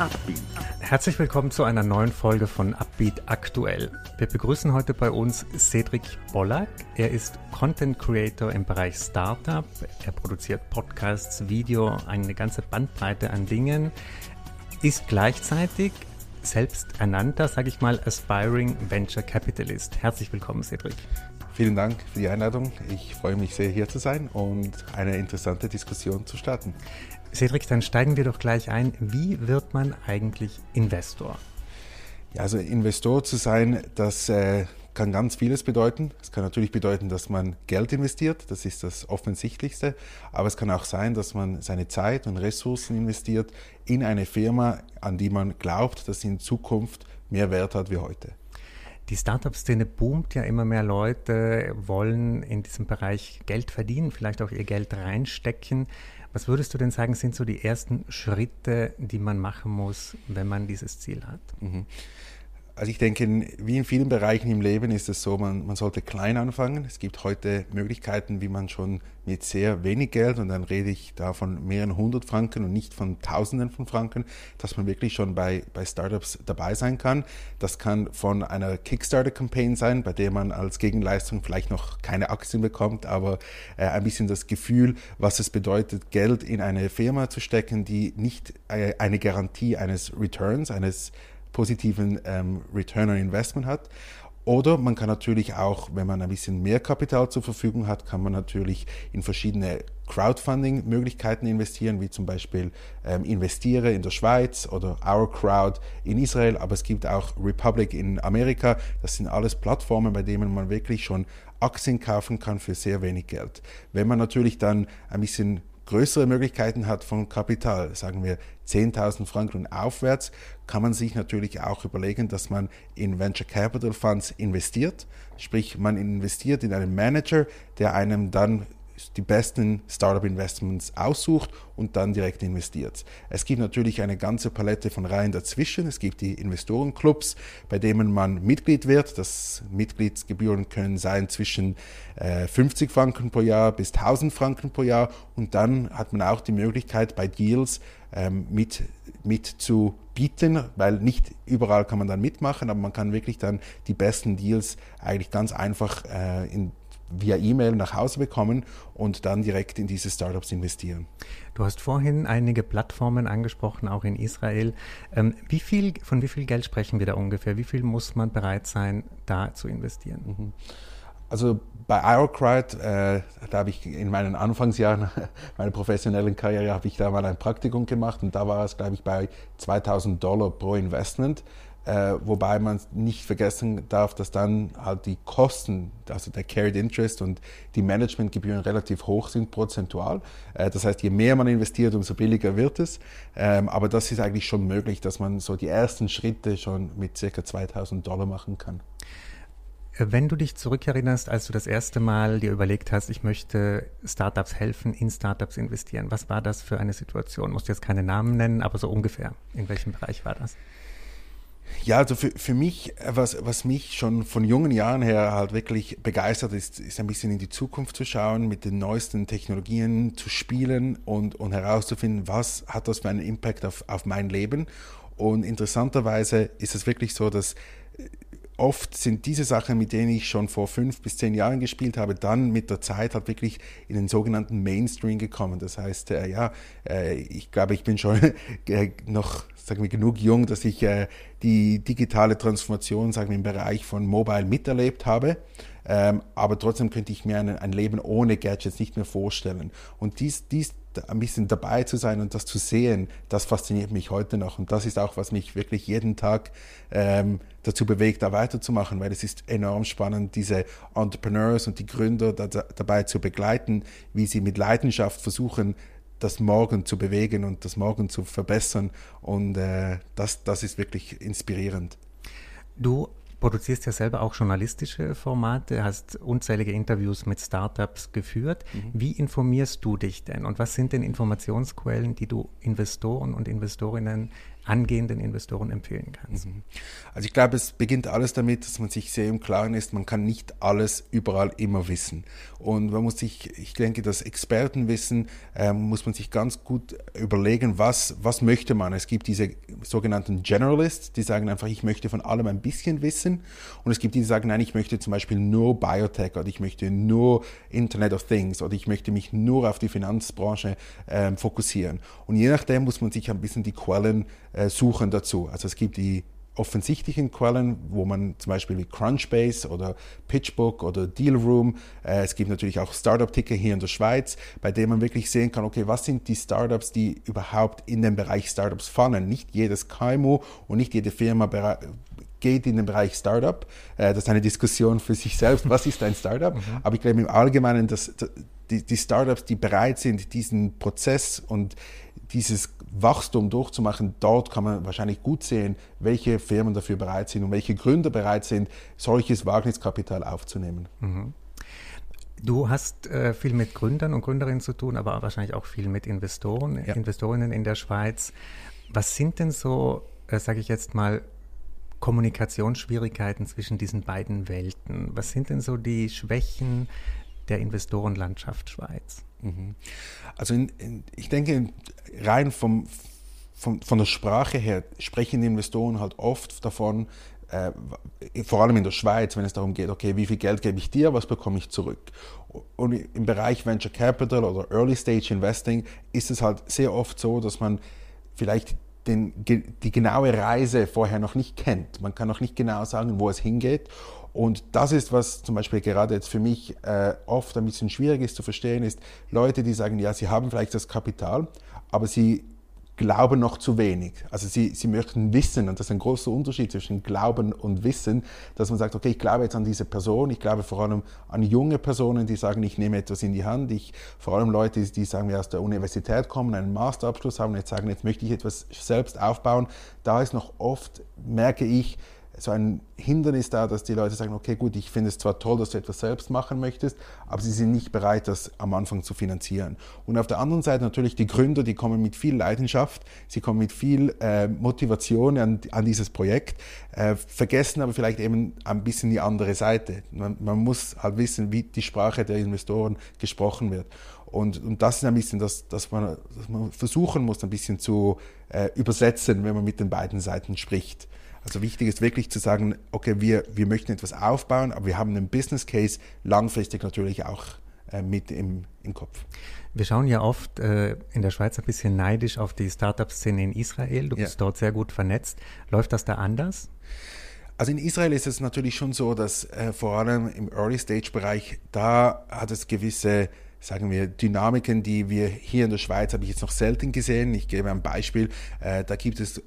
Upbeat. Herzlich willkommen zu einer neuen Folge von Upbeat Aktuell. Wir begrüßen heute bei uns Cedric Bollack. Er ist Content Creator im Bereich Startup. Er produziert Podcasts, Video, eine ganze Bandbreite an Dingen, ist gleichzeitig selbst ernannter, sage ich mal, Aspiring Venture Capitalist. Herzlich willkommen, Cedric. Vielen Dank für die Einladung. Ich freue mich sehr, hier zu sein und eine interessante Diskussion zu starten. Cedric, dann steigen wir doch gleich ein. Wie wird man eigentlich Investor? Ja, also Investor zu sein, das äh, kann ganz vieles bedeuten. Es kann natürlich bedeuten, dass man Geld investiert, das ist das Offensichtlichste, aber es kann auch sein, dass man seine Zeit und Ressourcen investiert in eine Firma, an die man glaubt, dass sie in Zukunft mehr Wert hat wie heute. Die Startup-Szene boomt ja immer mehr Leute, wollen in diesem Bereich Geld verdienen, vielleicht auch ihr Geld reinstecken. Was würdest du denn sagen, sind so die ersten Schritte, die man machen muss, wenn man dieses Ziel hat? Mhm. Also ich denke, wie in vielen Bereichen im Leben ist es so, man, man sollte klein anfangen. Es gibt heute Möglichkeiten, wie man schon mit sehr wenig Geld, und dann rede ich da von mehreren hundert Franken und nicht von Tausenden von Franken, dass man wirklich schon bei, bei Startups dabei sein kann. Das kann von einer Kickstarter-Campaign sein, bei der man als Gegenleistung vielleicht noch keine Aktien bekommt, aber äh, ein bisschen das Gefühl, was es bedeutet, Geld in eine Firma zu stecken, die nicht äh, eine Garantie eines Returns, eines positiven ähm, Return on Investment hat. Oder man kann natürlich auch, wenn man ein bisschen mehr Kapital zur Verfügung hat, kann man natürlich in verschiedene Crowdfunding-Möglichkeiten investieren, wie zum Beispiel ähm, Investiere in der Schweiz oder Our Crowd in Israel, aber es gibt auch Republic in Amerika. Das sind alles Plattformen, bei denen man wirklich schon Aktien kaufen kann für sehr wenig Geld. Wenn man natürlich dann ein bisschen größere Möglichkeiten hat von Kapital, sagen wir 10.000 Franken aufwärts, kann man sich natürlich auch überlegen, dass man in Venture Capital Funds investiert. Sprich, man investiert in einen Manager, der einem dann die besten Startup-Investments aussucht und dann direkt investiert. Es gibt natürlich eine ganze Palette von Reihen dazwischen. Es gibt die Investorenclubs, bei denen man Mitglied wird. Das Mitgliedsgebühren können sein zwischen äh, 50 Franken pro Jahr bis 1000 Franken pro Jahr. Und dann hat man auch die Möglichkeit, bei Deals ähm, mit, mit zu bieten, weil nicht überall kann man dann mitmachen, aber man kann wirklich dann die besten Deals eigentlich ganz einfach äh, in via E-Mail nach Hause bekommen und dann direkt in diese Startups investieren. Du hast vorhin einige Plattformen angesprochen, auch in Israel. Ähm, wie viel, von wie viel Geld sprechen wir da ungefähr? Wie viel muss man bereit sein, da zu investieren? Mhm. Also bei Aerocrite, äh, da habe ich in meinen Anfangsjahren meiner professionellen Karriere habe ich da mal ein Praktikum gemacht und da war es, glaube ich, bei 2000 Dollar pro Investment. Äh, wobei man nicht vergessen darf, dass dann halt die Kosten, also der Carried Interest und die Managementgebühren relativ hoch sind prozentual. Äh, das heißt, je mehr man investiert, umso billiger wird es. Ähm, aber das ist eigentlich schon möglich, dass man so die ersten Schritte schon mit circa 2000 Dollar machen kann. Wenn du dich zurückerinnerst, als du das erste Mal dir überlegt hast, ich möchte Startups helfen, in Startups investieren, was war das für eine Situation? Musst du jetzt keine Namen nennen, aber so ungefähr. In welchem Bereich war das? Ja, also für, für mich, was, was mich schon von jungen Jahren her halt wirklich begeistert ist, ist ein bisschen in die Zukunft zu schauen, mit den neuesten Technologien zu spielen und, und herauszufinden, was hat das für einen Impact auf, auf mein Leben. Und interessanterweise ist es wirklich so, dass oft sind diese Sachen, mit denen ich schon vor fünf bis zehn Jahren gespielt habe, dann mit der Zeit halt wirklich in den sogenannten Mainstream gekommen. Das heißt, äh, ja, äh, ich glaube, ich bin schon äh, noch, sagen wir, genug jung, dass ich äh, die digitale Transformation, sagen wir, im Bereich von Mobile miterlebt habe. Ähm, aber trotzdem könnte ich mir ein, ein, Leben ohne Gadgets nicht mehr vorstellen. Und dies, dies ein bisschen dabei zu sein und das zu sehen, das fasziniert mich heute noch. Und das ist auch, was mich wirklich jeden Tag ähm, dazu bewegt, da weiterzumachen, weil es ist enorm spannend, diese Entrepreneurs und die Gründer da, dabei zu begleiten, wie sie mit Leidenschaft versuchen, das Morgen zu bewegen und das Morgen zu verbessern. Und äh, das, das ist wirklich inspirierend. Du produzierst ja selber auch journalistische Formate, hast unzählige Interviews mit Startups geführt. Mhm. Wie informierst du dich denn und was sind denn Informationsquellen, die du Investoren und Investorinnen angehenden Investoren empfehlen kannst? Mhm. Also ich glaube, es beginnt alles damit, dass man sich sehr im Klaren ist, man kann nicht alles überall immer wissen. Und man muss sich, ich denke, das Expertenwissen äh, muss man sich ganz gut überlegen, was, was möchte man. Es gibt diese sogenannten Generalists, die sagen einfach, ich möchte von allem ein bisschen wissen. Und es gibt die, die sagen, nein, ich möchte zum Beispiel nur Biotech oder ich möchte nur Internet of Things oder ich möchte mich nur auf die Finanzbranche äh, fokussieren. Und je nachdem muss man sich ein bisschen die Quellen suchen dazu. Also es gibt die offensichtlichen Quellen, wo man zum Beispiel wie Crunchbase oder PitchBook oder Dealroom, äh, es gibt natürlich auch Startup-Ticker hier in der Schweiz, bei denen man wirklich sehen kann, okay, was sind die Startups, die überhaupt in den Bereich Startups fallen. Nicht jedes KMU und nicht jede Firma geht in den Bereich Startup. Äh, das ist eine Diskussion für sich selbst, was ist ein Startup? Mhm. Aber ich glaube im Allgemeinen, dass die, die Startups, die bereit sind, diesen Prozess und dieses Wachstum durchzumachen, dort kann man wahrscheinlich gut sehen, welche Firmen dafür bereit sind und welche Gründer bereit sind, solches Wagniskapital aufzunehmen. Mhm. Du hast äh, viel mit Gründern und Gründerinnen zu tun, aber wahrscheinlich auch viel mit Investoren, ja. Investorinnen in der Schweiz. Was sind denn so, äh, sage ich jetzt mal, Kommunikationsschwierigkeiten zwischen diesen beiden Welten? Was sind denn so die Schwächen der Investorenlandschaft Schweiz? Mhm. Also in, in, ich denke, rein vom, vom, von der Sprache her sprechen die Investoren halt oft davon, äh, vor allem in der Schweiz, wenn es darum geht, okay, wie viel Geld gebe ich dir, was bekomme ich zurück? Und im Bereich Venture Capital oder Early Stage Investing ist es halt sehr oft so, dass man vielleicht den, die genaue Reise vorher noch nicht kennt. Man kann noch nicht genau sagen, wo es hingeht. Und das ist, was zum Beispiel gerade jetzt für mich äh, oft ein bisschen schwierig ist zu verstehen, ist Leute, die sagen, ja, sie haben vielleicht das Kapital, aber sie glauben noch zu wenig. Also sie, sie möchten wissen, und das ist ein großer Unterschied zwischen Glauben und Wissen, dass man sagt, okay, ich glaube jetzt an diese Person, ich glaube vor allem an junge Personen, die sagen, ich nehme etwas in die Hand, ich, vor allem Leute, die sagen, wir aus der Universität kommen, einen Masterabschluss haben, jetzt sagen, jetzt möchte ich etwas selbst aufbauen. Da ist noch oft, merke ich, so ein Hindernis da, dass die Leute sagen, okay, gut, ich finde es zwar toll, dass du etwas selbst machen möchtest, aber sie sind nicht bereit, das am Anfang zu finanzieren. Und auf der anderen Seite natürlich die Gründer, die kommen mit viel Leidenschaft, sie kommen mit viel äh, Motivation an, an, dieses Projekt, äh, vergessen aber vielleicht eben ein bisschen die andere Seite. Man, man, muss halt wissen, wie die Sprache der Investoren gesprochen wird. Und, und das ist ein bisschen das, dass man, dass man versuchen muss, ein bisschen zu äh, übersetzen, wenn man mit den beiden Seiten spricht. Also wichtig ist wirklich zu sagen, okay, wir, wir möchten etwas aufbauen, aber wir haben einen Business Case langfristig natürlich auch äh, mit im, im Kopf. Wir schauen ja oft äh, in der Schweiz ein bisschen neidisch auf die Startup-Szene in Israel. Du bist ja. dort sehr gut vernetzt. Läuft das da anders? Also in Israel ist es natürlich schon so, dass äh, vor allem im Early-Stage-Bereich, da hat es gewisse sagen wir, Dynamiken, die wir hier in der Schweiz habe ich jetzt noch selten gesehen. Ich gebe ein Beispiel. Äh, da gibt es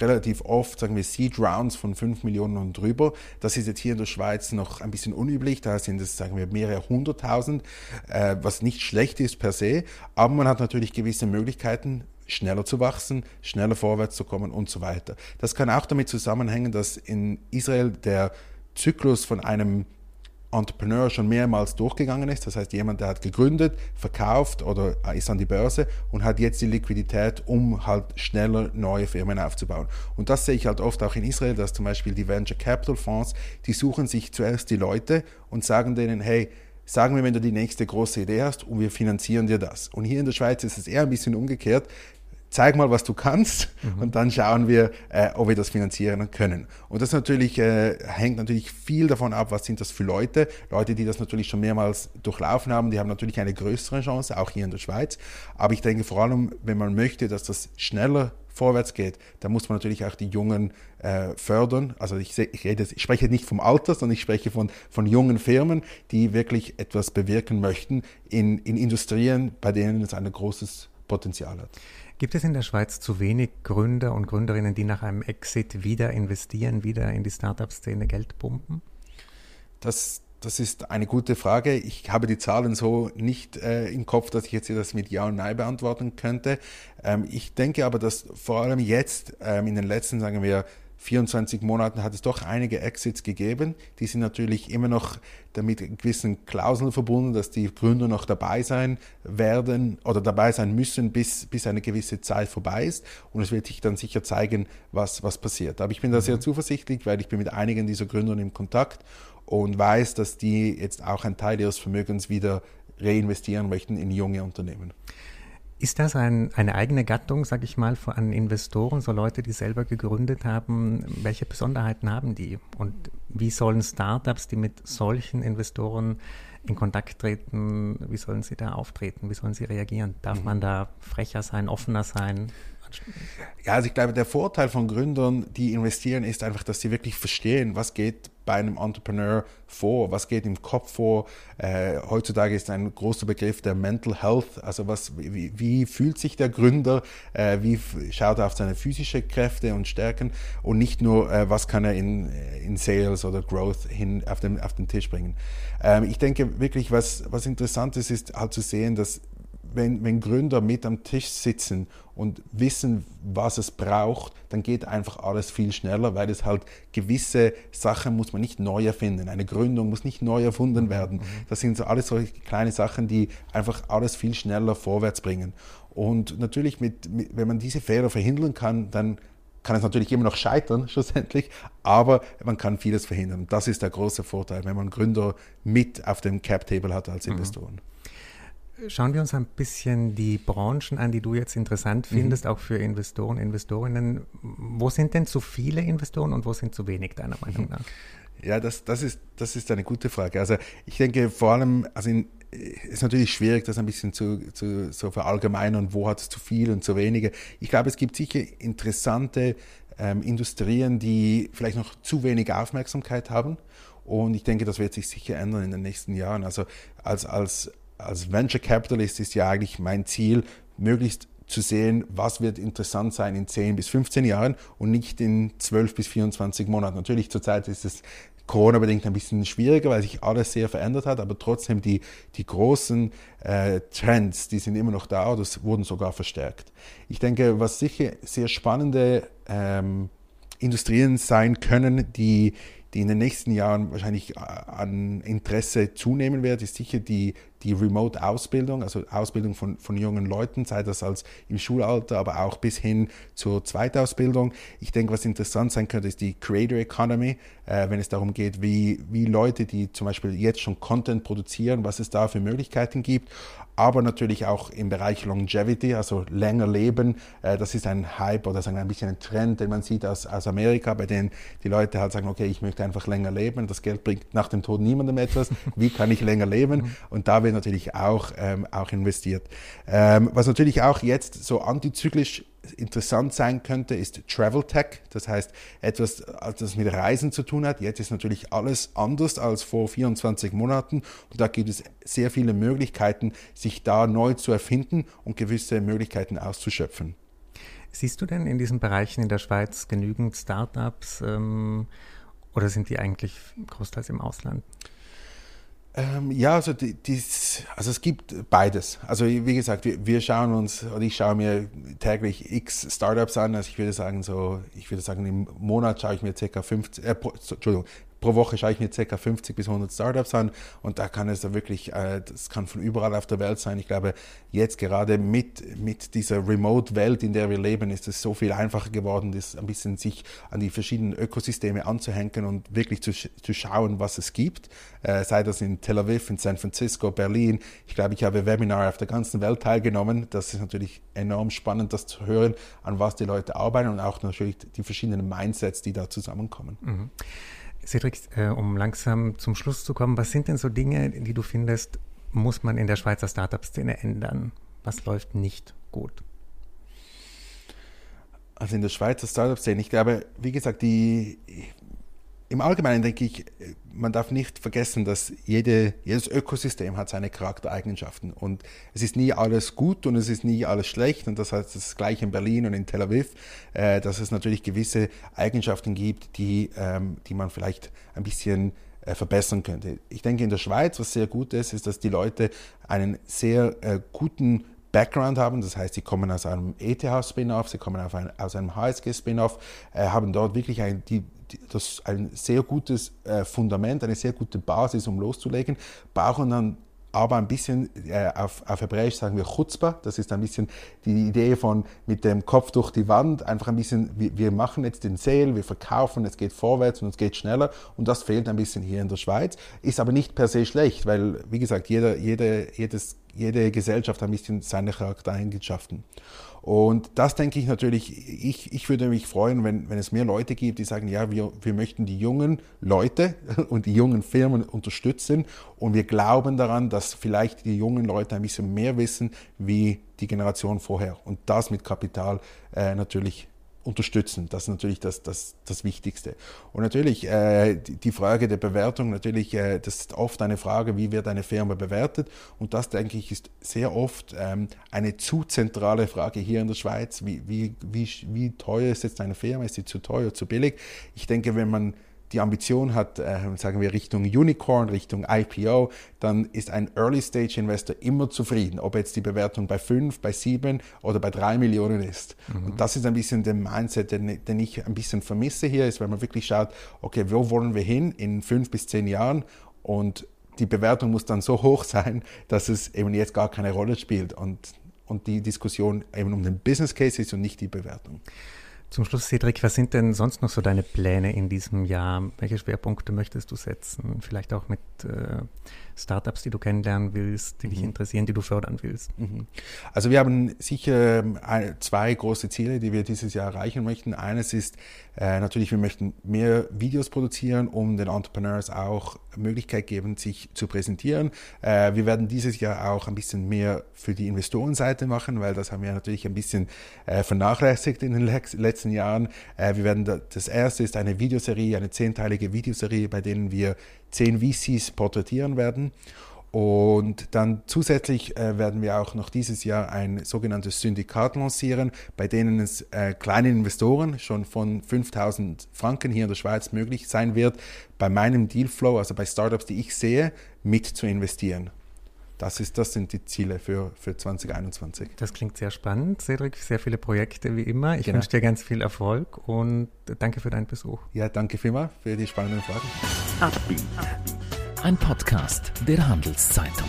relativ oft, sagen wir, Seed Rounds von 5 Millionen und drüber. Das ist jetzt hier in der Schweiz noch ein bisschen unüblich. Da sind es, sagen wir, mehrere hunderttausend, äh, was nicht schlecht ist per se. Aber man hat natürlich gewisse Möglichkeiten, schneller zu wachsen, schneller vorwärts zu kommen und so weiter. Das kann auch damit zusammenhängen, dass in Israel der Zyklus von einem Entrepreneur schon mehrmals durchgegangen ist. Das heißt, jemand, der hat gegründet, verkauft oder ist an die Börse und hat jetzt die Liquidität, um halt schneller neue Firmen aufzubauen. Und das sehe ich halt oft auch in Israel, dass zum Beispiel die Venture Capital Fonds, die suchen sich zuerst die Leute und sagen denen, hey, sagen wir, wenn du die nächste große Idee hast und wir finanzieren dir das. Und hier in der Schweiz ist es eher ein bisschen umgekehrt zeig mal, was du kannst mhm. und dann schauen wir, äh, ob wir das finanzieren können. Und das natürlich äh, hängt natürlich viel davon ab, was sind das für Leute. Leute, die das natürlich schon mehrmals durchlaufen haben, die haben natürlich eine größere Chance, auch hier in der Schweiz. Aber ich denke vor allem, wenn man möchte, dass das schneller vorwärts geht, dann muss man natürlich auch die Jungen äh, fördern. Also ich, ich, rede, ich spreche nicht vom Alter, sondern ich spreche von, von jungen Firmen, die wirklich etwas bewirken möchten in, in Industrien, bei denen es ein großes Potenzial hat. Gibt es in der Schweiz zu wenig Gründer und Gründerinnen, die nach einem Exit wieder investieren, wieder in die Startup-Szene Geld pumpen? Das, das ist eine gute Frage. Ich habe die Zahlen so nicht äh, im Kopf, dass ich jetzt das mit Ja und Nein beantworten könnte. Ähm, ich denke aber, dass vor allem jetzt ähm, in den letzten, sagen wir, 24 Monaten hat es doch einige Exits gegeben. Die sind natürlich immer noch damit gewissen Klauseln verbunden, dass die Gründer noch dabei sein werden oder dabei sein müssen, bis, bis eine gewisse Zeit vorbei ist. Und es wird sich dann sicher zeigen, was, was passiert. Aber ich bin da sehr mhm. zuversichtlich, weil ich bin mit einigen dieser Gründern im Kontakt und weiß, dass die jetzt auch einen Teil ihres Vermögens wieder reinvestieren möchten in junge Unternehmen. Ist das ein, eine eigene Gattung, sage ich mal, an Investoren, so Leute, die selber gegründet haben? Welche Besonderheiten haben die? Und wie sollen Startups, die mit solchen Investoren in Kontakt treten, wie sollen sie da auftreten? Wie sollen sie reagieren? Darf mhm. man da frecher sein, offener sein? Ja, also ich glaube, der Vorteil von Gründern, die investieren, ist einfach, dass sie wirklich verstehen, was geht bei einem Entrepreneur vor, was geht im Kopf vor. Äh, heutzutage ist ein großer Begriff der Mental Health, also was, wie, wie fühlt sich der Gründer, äh, wie schaut er auf seine physischen Kräfte und Stärken und nicht nur, äh, was kann er in, in Sales oder Growth hin auf den, auf den Tisch bringen. Ähm, ich denke wirklich, was, was interessant ist, ist halt zu sehen, dass wenn, wenn Gründer mit am Tisch sitzen und wissen, was es braucht, dann geht einfach alles viel schneller, weil es halt gewisse Sachen muss man nicht neu erfinden. Eine Gründung muss nicht neu erfunden mhm. werden. Das sind so alles solche kleine Sachen, die einfach alles viel schneller vorwärts bringen. Und natürlich, mit, mit, wenn man diese Fehler verhindern kann, dann kann es natürlich immer noch scheitern, schlussendlich, aber man kann vieles verhindern. Das ist der große Vorteil, wenn man Gründer mit auf dem Cap-Table hat als mhm. Investoren. Mhm. Schauen wir uns ein bisschen die Branchen an, die du jetzt interessant mhm. findest, mhm. auch für Investoren, Investorinnen. Wo sind denn zu viele Investoren und wo sind zu wenig, deiner Meinung nach? Ja, das, das, ist, das ist eine gute Frage. Also ich denke vor allem, also in, ist natürlich schwierig, das ein bisschen zu, zu so verallgemeinern, wo hat es zu viel und zu wenige. Ich glaube, es gibt sicher interessante ähm, Industrien, die vielleicht noch zu wenig Aufmerksamkeit haben. Und ich denke, das wird sich sicher ändern in den nächsten Jahren. Also als, als als Venture Capitalist ist ja eigentlich mein Ziel, möglichst zu sehen, was wird interessant sein in 10 bis 15 Jahren und nicht in 12 bis 24 Monaten. Natürlich zurzeit ist es Corona-bedingt ein bisschen schwieriger, weil sich alles sehr verändert hat, aber trotzdem die, die großen äh, Trends, die sind immer noch da oder wurden sogar verstärkt. Ich denke, was sicher sehr spannende ähm, Industrien sein können, die die in den nächsten Jahren wahrscheinlich äh, an Interesse zunehmen wird, ist sicher die, die Remote-Ausbildung, also Ausbildung von, von jungen Leuten, sei das als im Schulalter, aber auch bis hin zur Zweitausbildung. Ich denke, was interessant sein könnte, ist die Creator Economy, äh, wenn es darum geht, wie, wie Leute, die zum Beispiel jetzt schon Content produzieren, was es da für Möglichkeiten gibt, aber natürlich auch im Bereich Longevity, also länger leben. Äh, das ist ein Hype oder sagen wir ein bisschen ein Trend, den man sieht aus, aus Amerika, bei dem die Leute halt sagen, okay, ich möchte einfach länger leben. Das Geld bringt nach dem Tod niemandem etwas. Wie kann ich länger leben? Und da wird natürlich auch, ähm, auch investiert. Ähm, was natürlich auch jetzt so antizyklisch interessant sein könnte, ist Travel Tech. Das heißt, etwas, das mit Reisen zu tun hat. Jetzt ist natürlich alles anders als vor 24 Monaten. Und da gibt es sehr viele Möglichkeiten, sich da neu zu erfinden und gewisse Möglichkeiten auszuschöpfen. Siehst du denn in diesen Bereichen in der Schweiz genügend Startups ähm, oder sind die eigentlich großteils im Ausland? Ähm, ja, also, die, dies, also es gibt beides. Also wie gesagt, wir, wir, schauen uns, oder ich schaue mir täglich x Startups an. Also ich würde sagen, so, ich würde sagen, im Monat schaue ich mir ca. 50, äh, Entschuldigung, pro Woche schaue ich mir ca. 50 bis 100 Startups an und da kann es da wirklich, äh, das kann von überall auf der Welt sein. Ich glaube, jetzt gerade mit, mit dieser Remote-Welt, in der wir leben, ist es so viel einfacher geworden, das ein bisschen sich an die verschiedenen Ökosysteme anzuhängen und wirklich zu, zu schauen, was es gibt. Äh, sei das in Tel Aviv, in San Francisco, Berlin. Ich glaube, ich habe Webinare auf der ganzen Welt teilgenommen. Das ist natürlich enorm spannend, das zu hören, an was die Leute arbeiten und auch natürlich die verschiedenen Mindsets, die da zusammenkommen. Mhm. Cedric, äh, um langsam zum Schluss zu kommen, was sind denn so Dinge, die du findest, muss man in der Schweizer Startup-Szene ändern? Was läuft nicht gut? Also in der Schweizer Startup-Szene, ich glaube, wie gesagt, die, im Allgemeinen denke ich, man darf nicht vergessen, dass jede, jedes Ökosystem hat seine Charaktereigenschaften. Und es ist nie alles gut und es ist nie alles schlecht. Und das heißt das gleiche in Berlin und in Tel Aviv, äh, dass es natürlich gewisse Eigenschaften gibt, die, ähm, die man vielleicht ein bisschen äh, verbessern könnte. Ich denke in der Schweiz, was sehr gut ist, ist, dass die Leute einen sehr äh, guten Background haben, das heißt, sie kommen aus einem ETH-Spin-off, sie kommen ein, aus einem HSG-Spin-off, äh, haben dort wirklich ein, die, die, das, ein sehr gutes äh, Fundament, eine sehr gute Basis, um loszulegen, brauchen dann aber ein bisschen, äh, auf, auf Hebräisch sagen wir Chutzpah, das ist ein bisschen die Idee von mit dem Kopf durch die Wand, einfach ein bisschen, wir, wir machen jetzt den Sale, wir verkaufen, es geht vorwärts und es geht schneller. Und das fehlt ein bisschen hier in der Schweiz, ist aber nicht per se schlecht, weil, wie gesagt, jeder, jede, jedes, jede Gesellschaft hat ein bisschen seine Charaktereigenschaften. Und das denke ich natürlich, ich, ich würde mich freuen, wenn, wenn es mehr Leute gibt, die sagen, ja, wir, wir möchten die jungen Leute und die jungen Firmen unterstützen. Und wir glauben daran, dass vielleicht die jungen Leute ein bisschen mehr wissen wie die Generation vorher. Und das mit Kapital äh, natürlich unterstützen. Das ist natürlich das, das, das Wichtigste. Und natürlich äh, die Frage der Bewertung, natürlich, äh, das ist oft eine Frage, wie wird eine Firma bewertet? Und das, denke ich, ist sehr oft ähm, eine zu zentrale Frage hier in der Schweiz. Wie, wie, wie, wie teuer ist jetzt eine Firma? Ist sie zu teuer, zu billig? Ich denke, wenn man die Ambition hat, äh, sagen wir Richtung Unicorn, Richtung IPO, dann ist ein Early-Stage-Investor immer zufrieden, ob jetzt die Bewertung bei 5, bei 7 oder bei 3 Millionen ist. Mhm. Und das ist ein bisschen der Mindset, den, den, ich ein bisschen vermisse hier, ist, wenn man wirklich schaut, okay, wo wollen wir hin in 5 bis 10 Jahren und die Bewertung muss dann so hoch sein, dass es eben jetzt gar keine Rolle spielt und, und die Diskussion eben um den Business Case ist und nicht die Bewertung. Zum Schluss, Cedric, was sind denn sonst noch so deine Pläne in diesem Jahr? Welche Schwerpunkte möchtest du setzen? Vielleicht auch mit äh, Startups, die du kennenlernen willst, die mhm. dich interessieren, die du fördern willst? Mhm. Also wir haben sicher ähm, zwei große Ziele, die wir dieses Jahr erreichen möchten. Eines ist äh, natürlich, wir möchten mehr Videos produzieren, um den Entrepreneurs auch Möglichkeit geben, sich zu präsentieren. Äh, wir werden dieses Jahr auch ein bisschen mehr für die Investorenseite machen, weil das haben wir natürlich ein bisschen äh, vernachlässigt in den letzten Jahren. Wir werden da, das erste ist eine Videoserie, eine zehnteilige Videoserie, bei denen wir zehn VCs porträtieren werden. Und dann zusätzlich äh, werden wir auch noch dieses Jahr ein sogenanntes Syndikat lancieren, bei denen es äh, kleinen Investoren schon von 5000 Franken hier in der Schweiz möglich sein wird, bei meinem Dealflow, also bei Startups, die ich sehe, mit zu investieren. Das, ist, das sind die Ziele für, für 2021. Das klingt sehr spannend, Cedric. Sehr viele Projekte wie immer. Ich genau. wünsche dir ganz viel Erfolg und danke für deinen Besuch. Ja, danke vielmals für die spannenden Fragen. Ein Podcast der Handelszeitung.